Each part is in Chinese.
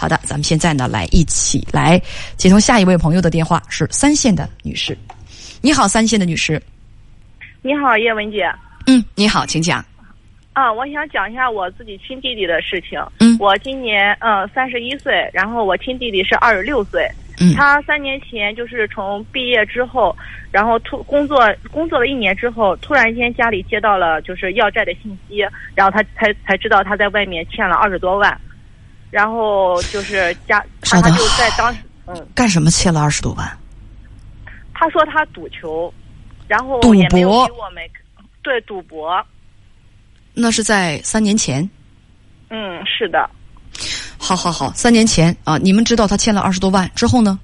好的，咱们现在呢来一起来接通下一位朋友的电话，是三线的女士。你好，三线的女士。你好，叶文姐。嗯，你好，请讲。啊，我想讲一下我自己亲弟弟的事情。嗯，我今年呃三十一岁，然后我亲弟弟是二十六岁。嗯，他三年前就是从毕业之后，然后突工作工作了一年之后，突然间家里接到了就是要债的信息，然后他才才知道他在外面欠了二十多万，然后就是家他他就在当时嗯干什么欠了二十多万？他说他赌球，然后赌博给我们对赌博。那是在三年前。嗯，是的。好好好，三年前啊，你们知道他欠了二十多万之后呢？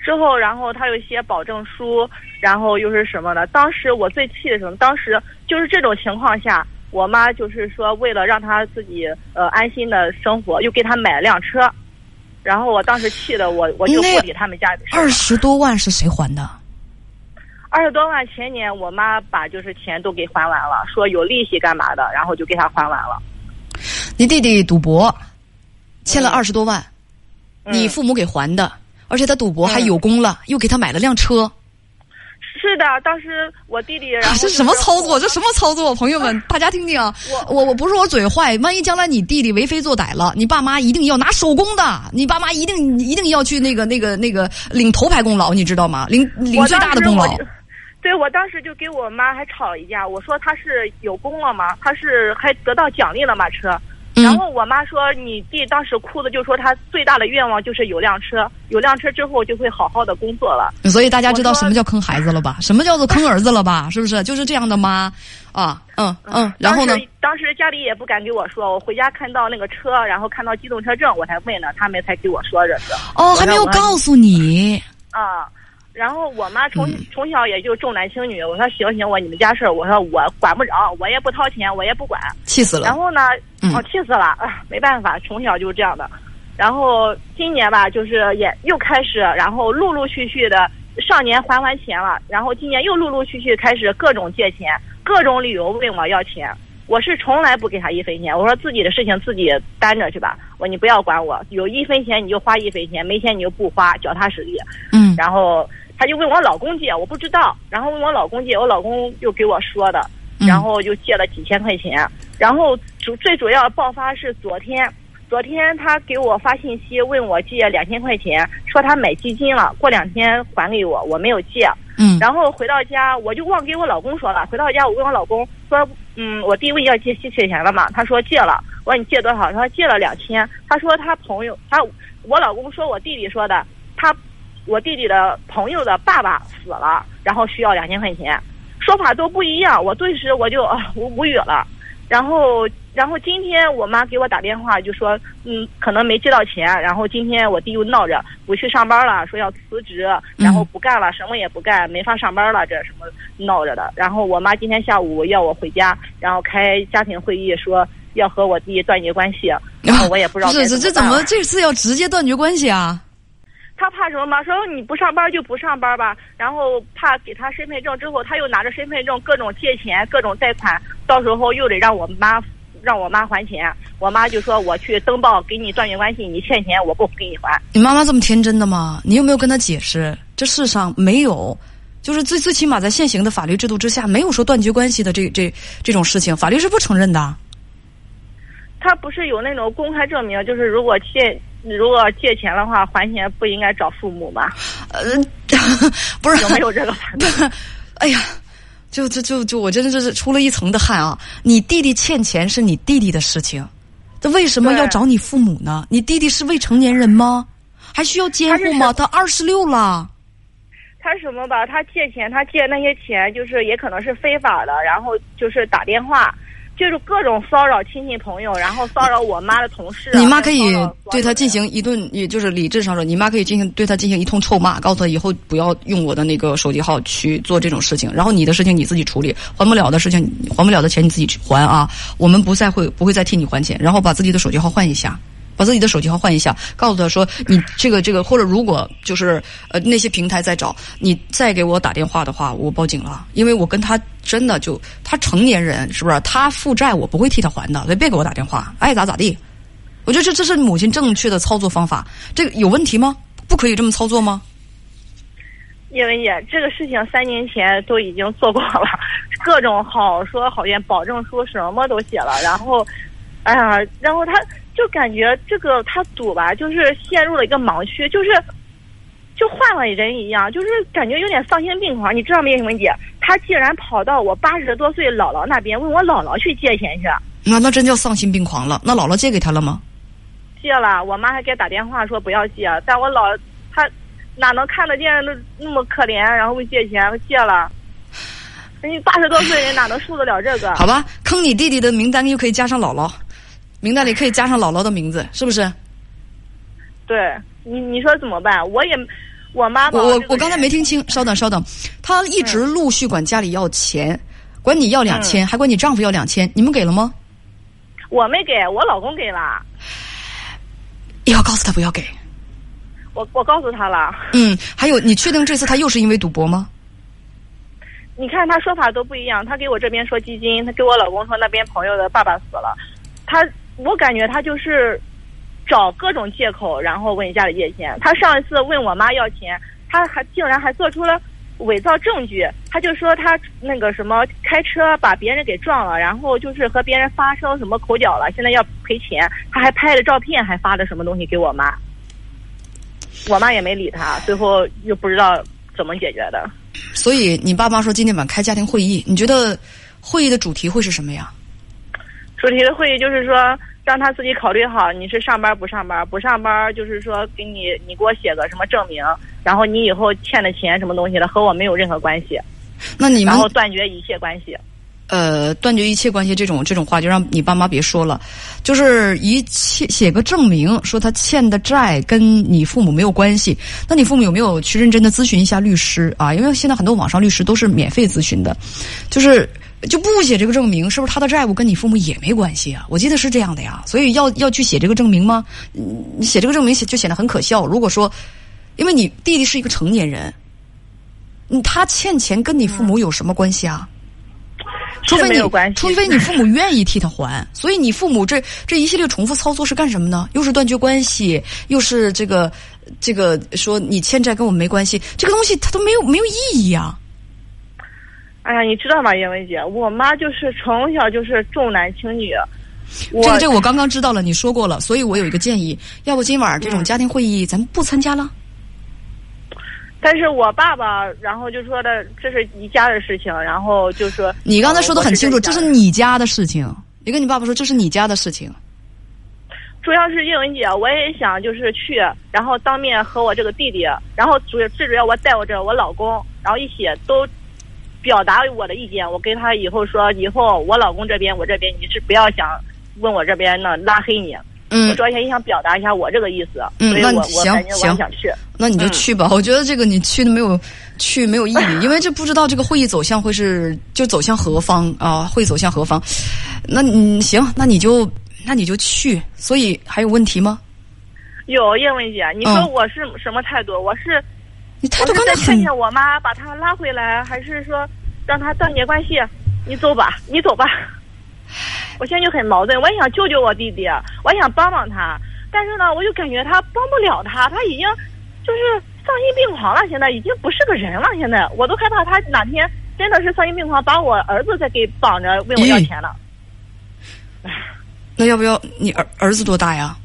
之后，然后他又写保证书，然后又是什么的？当时我最气的时候，当时就是这种情况下，我妈就是说，为了让他自己呃安心的生活，又给他买了辆车。然后我当时气的我我就不理他们家的事。二十多万是谁还的？二十多万前年我妈把就是钱都给还完了，说有利息干嘛的，然后就给他还完了。你弟弟赌博，欠了二十多万，嗯你父母给还的，而且他赌博还嗯有功了，又给他买了辆车。是的，当时我弟弟然后啊这什么操作？这什么操作？朋友们，大家听听啊！我我我不是我嘴坏，万一将来你弟弟为非作歹了，你爸妈一定要拿手工的，你爸妈一定一定要去那个那个那个领头牌功劳，你知道吗？领领最大的功劳对，我当时就给我妈还吵了一架，我说他是有功了吗？他是还得到奖励了吗？车。嗯然后我妈说，你弟当时哭的就说他最大的愿望就是有辆车，有辆车之后就会好好的工作了。所以大家知道什么叫坑孩子了吧？什么叫做坑儿子了吧？是不是？就是这样的吗？啊，嗯嗯，然后呢当？时当时家里也不敢给我说，我回家看到那个车，然后看到机动车证，我才问的，他们才给我说这是。哦，还没有告诉你。啊。然后我妈从、嗯从小也就重男轻女，我说行行，我你们家事儿，我说我管不着，我也不掏钱，我也不管。气死了！然后呢，嗯哦，气死了啊！没办法，从小就是这样的。然后今年吧，就是也又开始，然后陆陆续续的，上年还完钱了，然后今年又陆陆续续开始各种借钱，各种理由问我要钱。我是从来不给他一分钱，我说自己的事情自己担着去吧，我你不要管我，有一分钱你就花一分钱，没钱你就不花，脚踏实地。嗯然后他就问我老公借，我不知道，然后问我老公借，我老公又给我说的，嗯。然后又借了几千块钱，然后主最主要爆发是昨天，昨天他给我发信息问我借两千块钱，说他买基金了，过两天还给我，我没有借，嗯。然后回到家我就忘给我老公说了，回到家我问我老公说，嗯，我弟问要借吸血钱了嘛，他说借了，我说你借多少？他说借了两千，他说他朋友他我老公说我弟弟说的，他我弟弟的朋友的爸爸死了，然后需要两千块钱，说法都不一样，我顿时我就啊无语了。然后，然后今天我妈给我打电话就说，嗯，可能没借到钱。然后今天我弟又闹着不去上班了，说要辞职，然后不干了，什么也不干，没法上班了，这什么闹着的。然后我妈今天下午要我回家，然后开家庭会议说要和我弟断绝关系。然后我也不知道这怎么这次要直接断绝关系啊？他怕什么吗？说你不上班就不上班吧，然后怕给他身份证之后，他又拿着身份证各种借钱、各种贷款，到时候又得让我妈让我妈还钱。我妈就说我去登报给你断绝关系，你欠钱我不给你还。你妈妈这么天真的吗？你有没有跟她解释？这世上没有，就是最最起码在现行的法律制度之下，没有说断绝关系的这这这种事情，法律是不承认的。他不是有那种公开证明，就是如果借如果借钱的话，还钱不应该找父母吗？呃，不是有没有这个？哎呀，就就就就我真的是出了一层的汗啊！你弟弟欠钱是你弟弟的事情，这为什么要找你父母呢？你弟弟是未成年人吗？还需要监护吗？他二十六了。他什么吧？他借钱，他借那些钱就是也可能是非法的，然后就是打电话，就是各种骚扰亲戚朋友，然后骚扰我妈的同事啊。你妈可以对他进行一顿，也就是理智上说，你妈可以进行对他进行一通臭骂，告诉他以后不要用我的那个手机号去做这种事情。然后你的事情你自己处理，还不了的事情还不了的钱你自己去还啊，我们不再会不会再替你还钱。然后把自己的手机号换一下。把自己的手机号换一下，告诉他说你这个这个，或者如果就是呃那些平台在找你再给我打电话的话，我报警了，因为我跟他真的就他成年人是不是？他负债我不会替他还的，所以别给我打电话，爱咋咋地。我觉得这这是母亲正确的操作方法，这个有问题吗？不可以这么操作吗？叶文姐，这个事情三年前都已经做过了，各种好说好言，保证书什么都写了，然后，哎呀，然后他就感觉这个他赌吧，就是陷入了一个盲区，就是就换了人一样，就是感觉有点丧心病狂。你知道吗，叶文姐？他竟然跑到我八十多岁姥姥那边，问我姥姥去借钱去。那那真叫丧心病狂了。那姥姥借给他了吗？借了，我妈还给打电话说不要借，但我姥他。哪能看得见那那么可怜，然后问借钱，借了。人家八十多岁人哪能受得了这个？好吧，坑你弟弟的名单又可以加上姥姥，名单里可以加上姥姥的名字，是不是？对你，你说怎么办？我也，我妈我我我刚才没听清，稍等稍等，他一直陆续管家里要钱，管你要两千，还管你丈夫要两千，你们给了吗？我没给，我老公给了。以后告诉他不要给。我我告诉他了。嗯，还有，你确定这次他又是因为赌博吗？你看他说法都不一样，他给我这边说基金，他给我老公说那边朋友的爸爸死了，他我感觉他就是找各种借口，然后问家里借钱。他上一次问我妈要钱，他还竟然还做出了伪造证据，他就说他那个什么开车把别人给撞了，然后就是和别人发生什么口角了，现在要赔钱，他还拍了照片，还发了什么东西给我妈。我妈也没理他，最后又不知道怎么解决的。所以你爸妈说今天晚开家庭会议，你觉得会议的主题会是什么呀？主题的会议就是说让他自己考虑好，你是上班不上班？不上班就是说给你你给我写个什么证明，然后你以后欠的钱什么东西的和我没有任何关系。那你们然后断绝一切关系。呃，断绝一切关系这种这种话，就让你爸妈别说了。就是一切写个证明，说他欠的债跟你父母没有关系。那你父母有没有去认真的咨询一下律师啊？因为现在很多网上律师都是免费咨询的。就是就不写这个证明，是不是他的债务跟你父母也没关系啊？我记得是这样的呀。所以要要去写这个证明吗？你写这个证明写就显得很可笑。如果说，因为你弟弟是一个成年人，他欠钱跟你父母有什么关系啊？除非你，除非你父母愿意替他还，所以你父母这这一系列重复操作是干什么呢？又是断绝关系，又是这个这个说你欠债跟我们没关系，这个东西它都没有没有意义啊！哎呀，你知道吗，叶文姐，我妈就是从小就是重男轻女。这个这个我刚刚知道了，你说过了，所以我有一个建议，要不今晚这种家庭会议咱们不参加了。但是我爸爸，然后就说的这是你家的事情，然后就说你刚才说的很清楚，这是你家的事情。你跟你爸爸说这是你家的事情。主要是叶文姐，我也想就是去，然后当面和我这个弟弟，然后主最主要我带我这我老公，然后一起都表达我的意见。我跟他以后说，以后我老公这边我这边你是不要想问我这边呢拉黑你。嗯，我主要也想表达一下我这个意思，嗯，那我我感觉我想去。那你就去吧，我觉得这个你去的没有去没有意义，因为这不知道这个会议走向会是就走向何方啊？会走向何方？那你行，那你就那你就去。所以还有问题吗？有叶文姐，你说我是什么态度？我是你态度刚才劝劝我妈把他拉回来，还是说让他断绝关系？你走吧，你走吧。我现在就很矛盾，我也想救救我弟弟，我也想帮帮他，但是呢，我就感觉他帮不了他，他已经就是丧心病狂了，现在已经不是个人了，现在我都害怕他哪天真的是丧心病狂，把我儿子再给绑着问我要钱了。那要不要你儿儿子多大呀？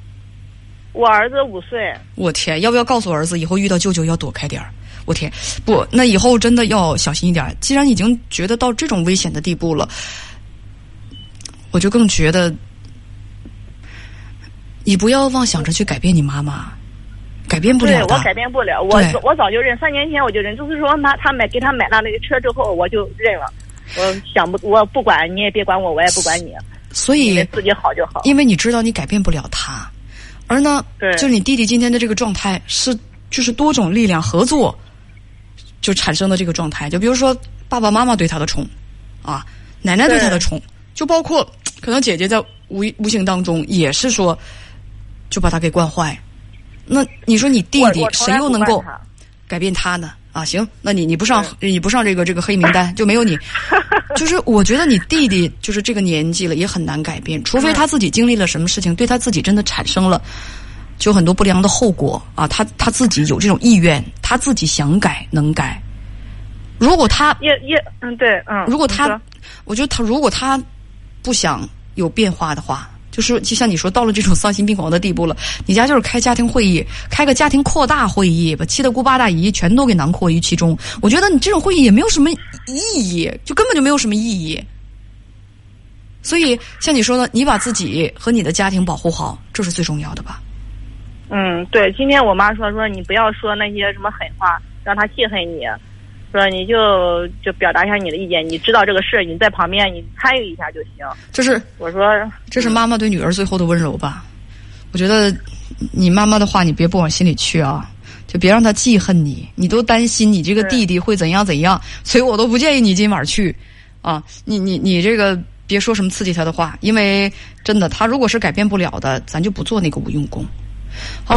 我儿子五岁。我天，要不要告诉儿子以后遇到舅舅要躲开点儿？我天，不，那以后真的要小心一点。既然已经觉得到这种危险的地步了。我就更觉得，你不要妄想着去改变你妈妈，改变不了对。我改变不了，我我早就认，三年前我就认，就是说妈，他买给他买了那个车之后，我就认了。我想不，我不管你也别管我，我也不管你。所以自己好就好。因为你知道你改变不了他，而呢，对，就是你弟弟今天的这个状态是，就是多种力量合作就产生的这个状态。就比如说爸爸妈妈对他的宠，啊，奶奶对他的宠。就包括可能姐姐在无无形当中也是说，就把他给惯坏。那你说你弟弟谁又能够改变他呢？啊，行，那你你不上你不上这个这个黑名单就没有你。就是我觉得你弟弟就是这个年纪了，也很难改变，除非他自己经历了什么事情，对他自己真的产生了就很多不良的后果啊，他他自己有这种意愿，他自己想改能改。如果他也也嗯对嗯，如果他我觉得他如果他不想有变化的话，就是就像你说到了这种丧心病狂的地步了，你家就是开家庭会议，开个家庭扩大会议，把七大姑八大姨全都给囊括于其中。我觉得你这种会议也没有什么意义，就根本就没有什么意义。所以像你说的，你把自己和你的家庭保护好，这是最重要的吧？嗯，对，今天我妈说说你不要说那些什么狠话，让她记恨你，说你就就表达一下你的意见，你知道这个事，你在旁边你参与一下就行。这是我说这是妈妈对女儿最后的温柔吧？我觉得你妈妈的话你别不往心里去啊，就别让她记恨你。你都担心你这个弟弟会怎样怎样，所以我都不建议你今晚去啊。你你你这个别说什么刺激他的话，因为真的，他如果是改变不了的，咱就不做那个无用功。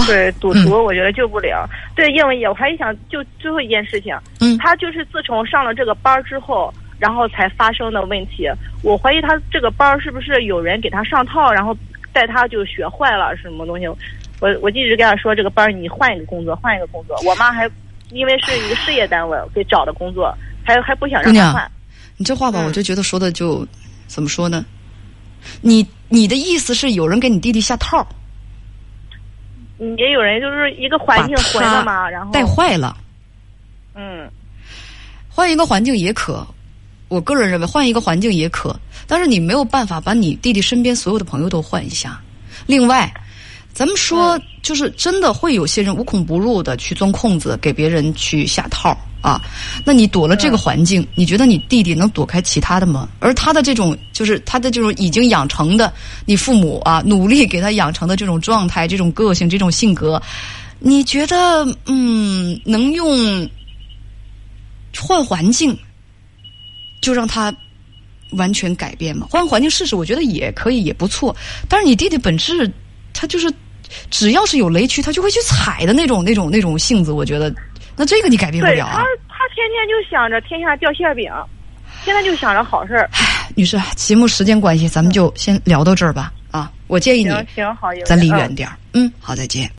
对赌嗯徒，我觉得救不了。对，因为我还想就最后一件事情，嗯他就是自从上了这个班之后，然后才发生的问题。我怀疑他这个班是不是有人给他上套，然后带他就学坏了什么东西。我我一直跟他说，这个班你换一个工作，换一个工作。我妈还因为是一个事业单位给找的工作，还还不想让他换。你这话吧，嗯我就觉得说的就怎么说呢？你你的意思是有人给你弟弟下套，嗯也有人就是一个环境把混了嘛，然后带坏了。嗯换一个环境也可，我个人认为换一个环境也可，但是你没有办法把你弟弟身边所有的朋友都换一下。另外，咱们说，就是真的会有些人无孔不入的去钻空子，给别人去下套啊。那你躲了这个环境，你觉得你弟弟能躲开其他的吗？而他的这种，就是他的这种已经养成的，你父母啊努力给他养成的这种状态、这种个性、这种性格，你觉得嗯，能用换环境就让他完全改变吗？换环境试试，我觉得也可以，也不错。但是你弟弟本质，他就是只要是有雷区，他就会去踩的那种、那种、那种性子。我觉得，那这个你改变不了啊他，，他天天就想着天下掉馅饼，现在就想着好事儿。女士。节目时间关系，咱们就先聊到这儿吧。啊，我建议你行行好，有咱离嗯远点儿。嗯，好，再见。